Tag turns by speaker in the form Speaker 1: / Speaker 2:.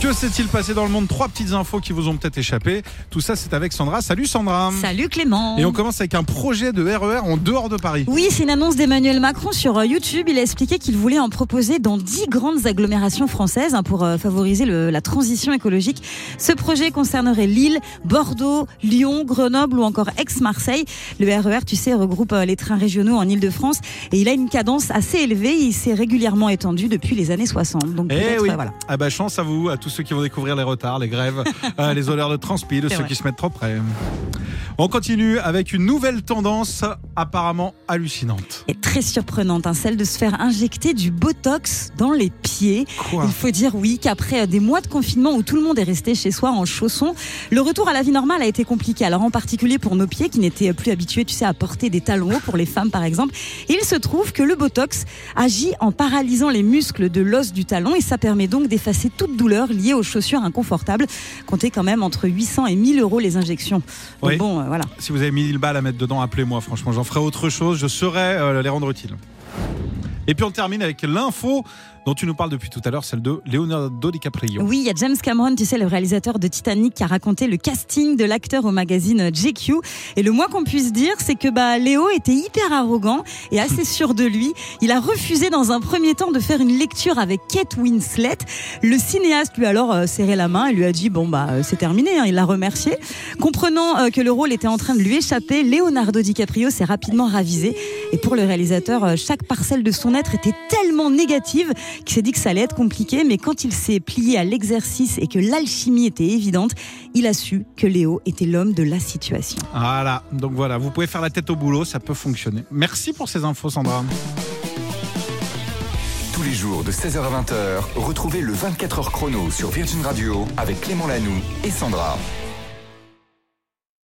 Speaker 1: Que s'est-il passé dans le monde? Trois petites infos qui vous ont peut-être échappé. Tout ça, c'est avec Sandra. Salut Sandra.
Speaker 2: Salut Clément.
Speaker 1: Et on commence avec un projet de RER en dehors de Paris.
Speaker 2: Oui, c'est une annonce d'Emmanuel Macron sur euh, YouTube. Il a expliqué qu'il voulait en proposer dans dix grandes agglomérations françaises hein, pour euh, favoriser le- la transition écologique. Ce projet concernerait Lille, Bordeaux, Lyon, Grenoble ou encore Aix-Marseille. Le RER, tu sais, regroupe euh, les trains régionaux en Ile-de-France et il a une cadence assez élevée. Il s'est régulièrement étendu depuis les années 60. Donc
Speaker 1: Eh oui.
Speaker 2: voilà.
Speaker 1: Ah bah chance à vous, à tous ceux qui vont découvrir les retards, les grèves, euh, les odeurs de transpi, de ceux
Speaker 2: vrai.
Speaker 1: qui se mettent trop près. On continue avec une nouvelle tendance apparemment hallucinante.
Speaker 2: Et très surprenante, hein, celle de se faire injecter du Botox dans les pieds.
Speaker 1: Quoi
Speaker 2: Il faut dire oui qu'après euh, des mois de confinement où tout le monde est resté chez soi en chaussons, le retour à la vie normale a été compliqué. Alors en particulier pour nos pieds qui n'étaient plus habitués, tu sais, à porter des talons hauts pour les femmes par exemple. Et il se trouve que le Botox agit en paralysant les muscles de l'os du talon et ça permet donc d'effacer toute douleur liée aux chaussures inconfortables. Comptez quand même entre 800 et 1000 euros les injections. Donc
Speaker 1: Oui.
Speaker 2: bon, euh, voilà.
Speaker 1: Si vous avez 1000 balles à mettre dedans, appelez-moi. Franchement, j'en ferai autre chose. Je saurais euh, les rendre utiles. Et puis on termine avec l'info dont tu nous parles depuis tout à l'heure, celle de Leonardo DiCaprio.
Speaker 2: Oui, il y a James Cameron, tu sais, le réalisateur de Titanic, qui a raconté le casting de l'acteur au magazine GQ. Et le moins qu'on puisse dire, c'est que bah, Léo était hyper arrogant et assez sûr de lui. Il a refusé dans un premier temps de faire une lecture avec Kate Winslet. Le cinéaste lui a alors euh, serré la main et lui a dit bon bah euh, c'est terminé. hein. Il l'a remercié. Comprenant euh, que le rôle était en train de lui échapper, Leonardo DiCaprio s'est rapidement ravisé. Et pour le réalisateur, chaque parcelle de son être était tellement négative qu'il s'est dit que ça allait être compliqué, mais quand il s'est plié à l'exercice et que l'alchimie était évidente, il a su que Léo était l'homme de la situation.
Speaker 1: Voilà, donc voilà, vous pouvez faire la tête au boulot, ça peut fonctionner. Merci pour ces infos, Sandra.
Speaker 3: Tous les jours de 16h à 20h, retrouvez le 24h chrono sur Virgin Radio avec Clément Lanoux et Sandra.